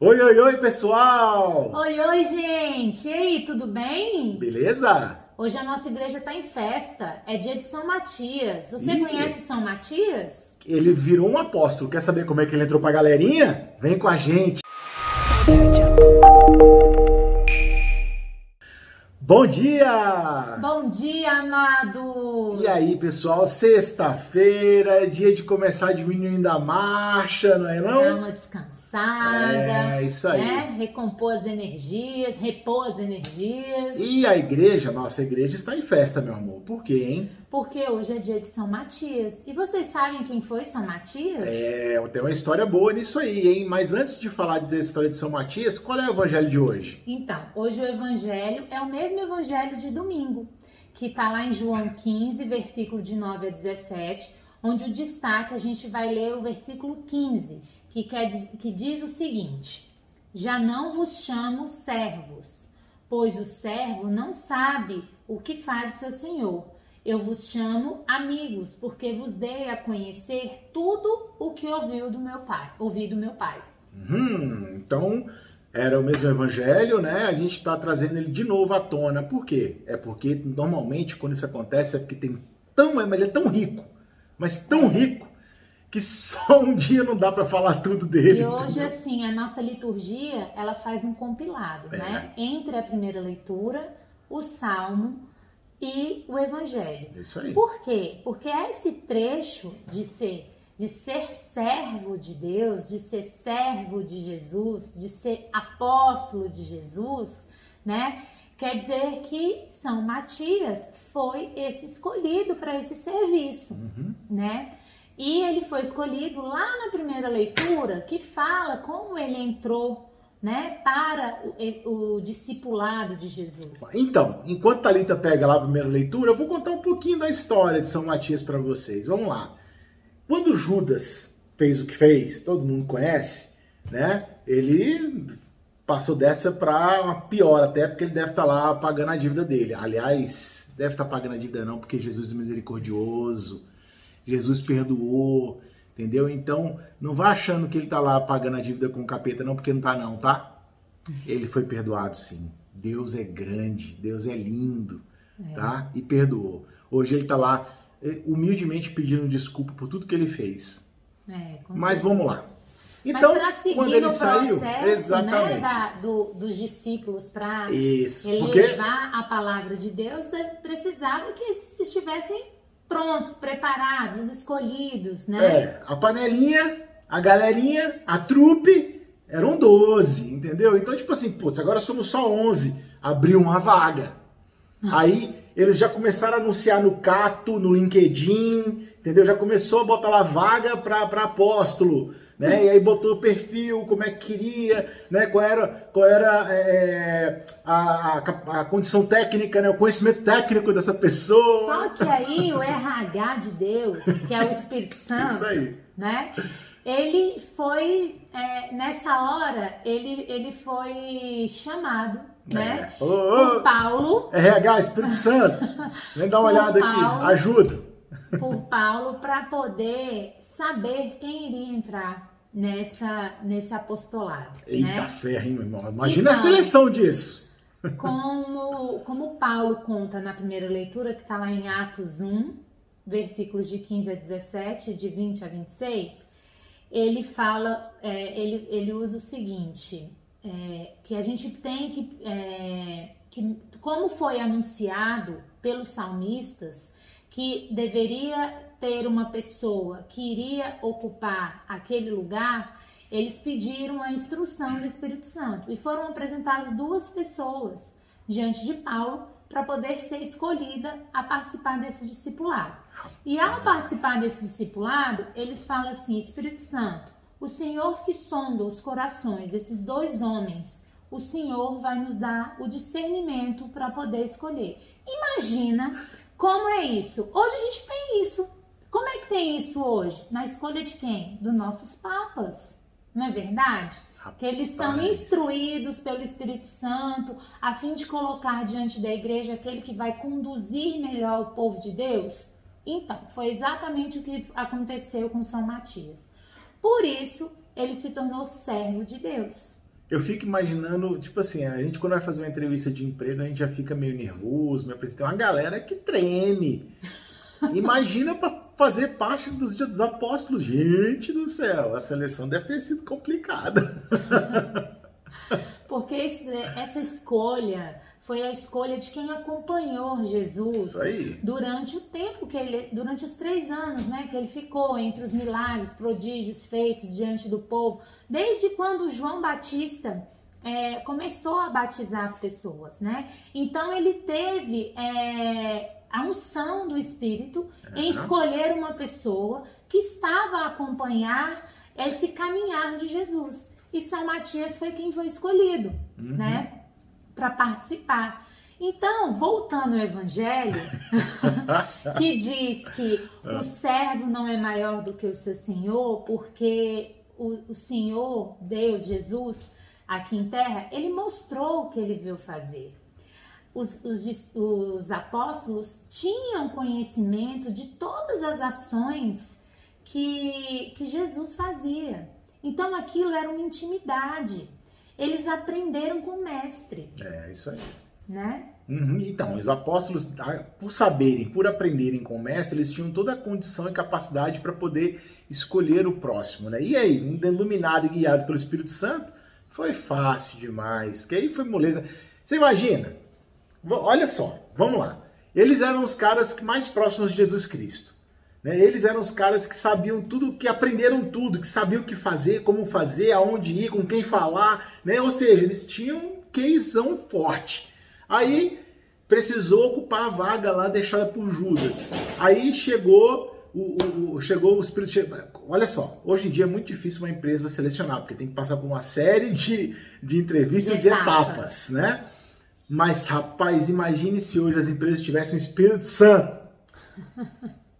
Oi, oi, oi, pessoal! Oi, oi, gente! E aí, tudo bem? Beleza? Hoje a nossa igreja está em festa. É dia de São Matias. Você Ih. conhece São Matias? Ele virou um apóstolo. Quer saber como é que ele entrou pra galerinha? Vem com a gente! Bom dia! Bom dia, amado! E aí, pessoal? Sexta-feira, é dia de começar diminuindo a marcha, não é Dá não? uma descansada. É, isso aí. Né? Recompor as energias, repor as energias. E a igreja, nossa igreja está em festa, meu amor. Por quê, hein? Porque hoje é dia de São Matias. E vocês sabem quem foi São Matias? É, tem uma história boa nisso aí, hein? Mas antes de falar da história de São Matias, qual é o evangelho de hoje? Então, hoje o evangelho é o mesmo evangelho de domingo, que está lá em João 15, versículo de 9 a 17, onde o destaque a gente vai ler o versículo 15, que, quer, que diz o seguinte: Já não vos chamo servos, pois o servo não sabe o que faz o seu senhor. Eu vos chamo amigos, porque vos dei a conhecer tudo o que ouviu do meu pai, ouvi do meu pai. Hum, então era o mesmo evangelho, né? A gente está trazendo ele de novo à tona. Por quê? É porque normalmente quando isso acontece é porque tem tão, mas ele é tão rico, mas tão rico que só um dia não dá para falar tudo dele. E hoje, entendeu? assim, a nossa liturgia, ela faz um compilado, É. né? Entre a primeira leitura, o Salmo e o Evangelho. É isso aí. Por quê? Porque esse trecho de ser de ser servo de Deus, de ser servo de Jesus, de ser apóstolo de Jesus, né? Quer dizer que São Matias foi esse escolhido para esse serviço Uhum. né? E ele foi escolhido lá na primeira leitura, que fala como ele entrou, né, para o, o discipulado de Jesus. Então, enquanto Thalita pega lá a primeira leitura, eu vou contar um pouquinho da história de São Matias para vocês. Vamos lá. Quando Judas fez o que fez, todo mundo conhece, né? Ele passou dessa para uma pior até, porque ele deve estar lá pagando a dívida dele. Aliás, deve estar pagando a dívida não, porque Jesus é misericordioso. Jesus perdoou, entendeu? Então, não vá achando que ele está lá pagando a dívida com o capeta não, porque não tá não, tá? Ele foi perdoado sim. Deus é grande, Deus é lindo, tá? E perdoou. Hoje ele tá lá eh, humildemente pedindo desculpa por tudo que ele fez. É, Mas vamos lá. Então, quando ele no saiu, processo né, exatamente. da- do- dos discípulos para Isso, porque levar a palavra de Deus, precisava que esses estivessem prontos, preparados, os escolhidos, né? é, a panelinha, a galerinha, a trupe eram 12, entendeu? Então, tipo assim, putz, agora somos só 11. Abriu uma vaga. Aí eles já começaram a anunciar no Cato, no LinkedIn, entendeu? Já começou a botar lá vaga para apóstolo, né? E aí botou o perfil, como é que queria, né? Qual era, qual era é, a, a, a condição técnica, né? O conhecimento técnico dessa pessoa. Só que aí o RH de Deus, que é o Espírito Santo, né? Ele foi é, nessa hora ele ele foi chamado, né? É. Ô, ô, Por Paulo, RH, Espírito Santo, vem dar uma olhada Paulo. aqui, ajuda. Por Paulo para poder saber quem iria entrar nessa nesse apostolado, Eita né? ferro, hein, meu irmão? Imagina a Então. seleção disso. Como, como Paulo conta na primeira leitura, que está lá em Atos 1, versículos de 15 a 17, de 20 a 26, ele fala, é, ele, ele usa o seguinte, é, que a gente tem que, é, que, como foi anunciado pelos salmistas, que deveria ter uma pessoa que iria ocupar aquele lugar, eles pediram a instrução do Espírito Santo e foram apresentadas duas pessoas diante de Paulo para poder ser escolhida a participar desse discipulado. E ao participar desse discipulado, eles falam assim: Espírito Santo, o Senhor que sonda os corações desses dois homens, o Senhor vai nos dar o discernimento para poder escolher. Imagina como é isso. Hoje a gente tem isso. Como é que tem isso hoje? Na escolha de quem? Dos nossos papas. Não é verdade? Que eles são instruídos pelo Espírito Santo a fim de colocar diante da igreja aquele que vai conduzir melhor o povo de Deus. Então, foi exatamente o que aconteceu com São Matias. Por isso, ele se tornou servo de Deus. Eu fico imaginando, tipo assim, a gente quando vai fazer uma entrevista de emprego, a gente já fica meio nervoso, meio tem uma galera que treme. Imagina para fazer parte dos, dos apóstolos. Gente do céu, a seleção deve ter sido complicada. Porque essa escolha foi a escolha de quem acompanhou Jesus durante o tempo que ele, durante os três anos, né, que ele ficou entre os milagres, prodígios feitos diante do povo, desde quando João Batista é, começou a batizar as pessoas, né? Então ele teve é, a unção do Espírito uhum. em escolher uma pessoa que estava a acompanhar esse caminhar de Jesus. E São Matias foi quem foi escolhido, uhum. né? Para participar. Então, voltando ao Evangelho, que diz que o servo não é maior do que o seu Senhor, porque o, o Senhor, Deus, Jesus, aqui em terra, ele mostrou o que ele veio fazer. Os, os, os, apóstolos tinham conhecimento de todas as ações que, que Jesus fazia. Então aquilo era uma intimidade. Eles aprenderam com o mestre. É, isso aí. Né? Uhum. Então, os apóstolos, por saberem, por aprenderem com o mestre, eles tinham toda a condição e capacidade para poder escolher o próximo, né? E aí, iluminado e guiado pelo Espírito Santo, foi fácil demais. Que aí foi moleza. Você imagina? Olha só, vamos lá. Eles eram os caras mais próximos de Jesus Cristo. Né? Eles eram os caras que sabiam tudo, que aprenderam tudo, que sabiam o que fazer, como fazer, aonde ir, com quem falar, né? Ou seja, eles tinham um queizão forte. Aí precisou ocupar a vaga lá deixada por Judas. Aí chegou o, o, chegou o Espírito. Olha só, hoje em dia é muito difícil uma empresa selecionar, porque tem que passar por uma série de, de entrevistas e etapas, né? Mas, rapaz, imagine se hoje as empresas tivessem o Espírito Santo.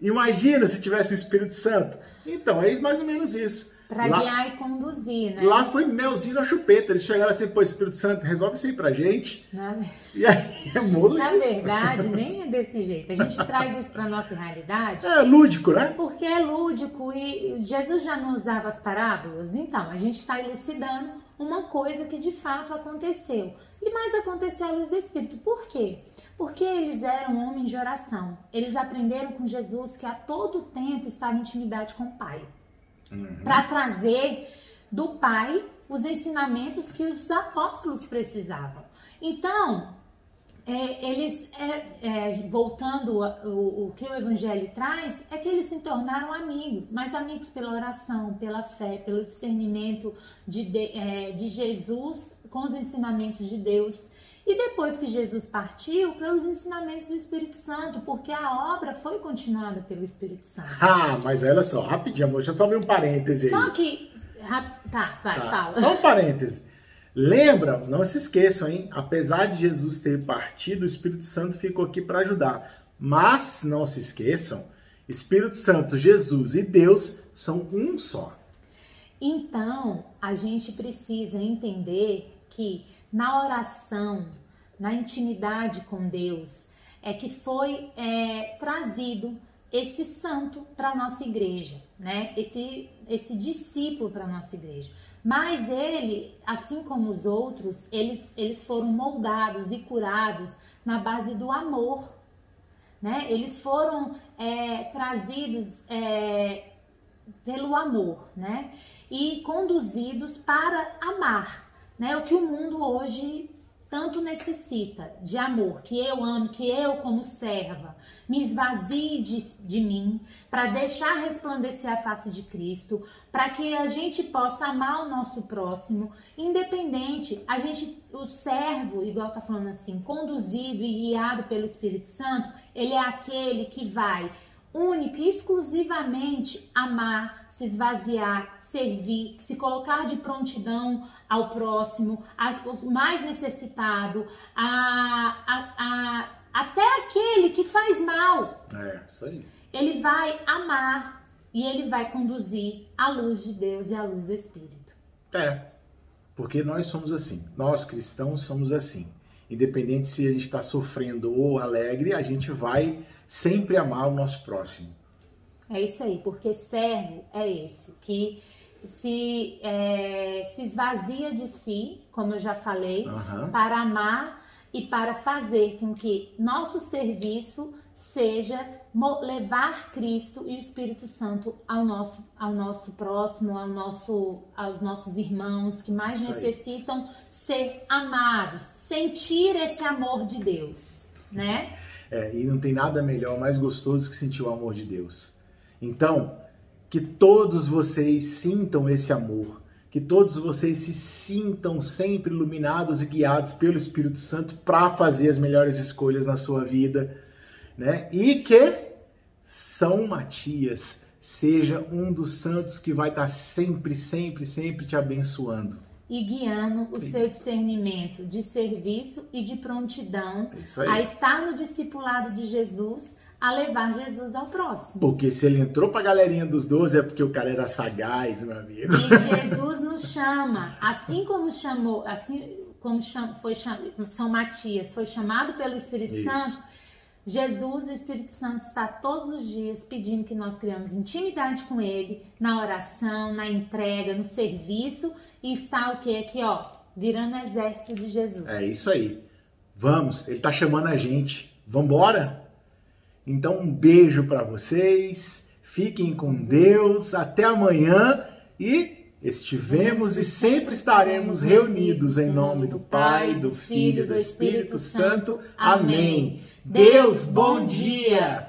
Imagina se tivesse o Espírito Santo. Então, é mais ou menos isso. Para guiar e conduzir, né? Lá foi melzinho na chupeta. Eles chegaram assim, pô, Espírito Santo, resolve isso aí pra gente. Na... E aí é moleza. Na verdade, nem é desse jeito. A gente traz isso pra nossa realidade. É lúdico, né? Porque é lúdico e Jesus já não usava as parábolas. Então, a gente está elucidando uma coisa que de fato aconteceu. E mais aconteceu à luz do Espírito. Por quê? Porque eles eram homens de oração. Eles aprenderam com Jesus que a todo tempo estava em intimidade com o Pai. Uhum. Para trazer do Pai os ensinamentos que os apóstolos precisavam. Então, é, eles, é, é, voltando o, o, que o Evangelho traz, é que eles se tornaram amigos, mas amigos pela oração, pela fé, pelo discernimento de, de, é, de Jesus com os ensinamentos de Deus. E depois que Jesus partiu, pelos ensinamentos do Espírito Santo, porque a obra foi continuada pelo Espírito Santo. Ah, mas olha só, rapidinho, amor, deixa eu só abrir um parêntese aí. Só que. Tá, vai, tá. fala. Só um parêntese. Lembra, não se esqueçam, hein? Apesar de Jesus ter partido, o Espírito Santo ficou aqui para ajudar. Mas não se esqueçam, Espírito Santo, Jesus e Deus são um só. Então, a gente precisa entender que na oração, na intimidade com Deus, é que foi é, trazido esse santo para nossa igreja, né? Esse esse discípulo para nossa igreja. Mas ele, assim como os outros, eles eles foram moldados e curados na base do amor, né? Eles foram é, trazidos é, pelo amor, né? E conduzidos para amar né? O que o mundo hoje tanto necessita de amor, que eu ame, que eu, como serva, me esvazie de, de mim, para deixar resplandecer a face de Cristo, para que a gente possa amar o nosso próximo, independente, a gente, o servo, igual tá falando assim, conduzido e guiado pelo Espírito Santo, ele é aquele que vai único e exclusivamente amar, se esvaziar, servir, se colocar de prontidão ao próximo, ao mais necessitado, a, a, a, até aquele que faz mal. É, isso aí. Ele vai amar e ele vai conduzir a luz de Deus e a luz do Espírito. É, porque nós somos assim, nós cristãos somos assim. Independente se a gente está sofrendo ou alegre, a gente vai sempre amar o nosso próximo. É isso aí, porque servo é esse que se, é, se esvazia de si, como eu já falei, Aham. para amar e para fazer com que nosso serviço seja levar Cristo e o Espírito Santo ao nosso, ao nosso próximo, ao nosso, aos nossos irmãos que mais Isso aí. necessitam ser amados, sentir esse amor de Deus, né? É, e não tem nada melhor, mais gostoso que sentir o amor de Deus. Então, que todos vocês sintam esse amor, que todos vocês se sintam sempre iluminados e guiados pelo Espírito Santo para fazer as melhores escolhas na sua vida, né? E que São Matias seja um dos santos que vai estar sempre, sempre, sempre te abençoando. E guiando o Sim. seu discernimento de serviço e de prontidão a estar no discipulado de Jesus, a levar Jesus ao próximo. Porque se ele entrou pra galerinha dos 12 é porque o cara era sagaz, meu amigo. E Jesus nos chama, assim como chamou, assim como cham- foi cham- São Matias foi chamado pelo Espírito Isso. Santo, Jesus e o Espírito Santo está todos os dias pedindo que nós criamos intimidade com Ele, na oração, na entrega, no serviço, e está o que aqui, ó, virando exército de Jesus. É isso aí. Vamos, ele tá chamando a gente. Vambora? Então um beijo pra vocês. Fiquem com Deus. Até amanhã e estivemos e sempre estaremos reunidos em nome do Pai, do Filho e do Espírito Santo. Amém. Deus, bom dia.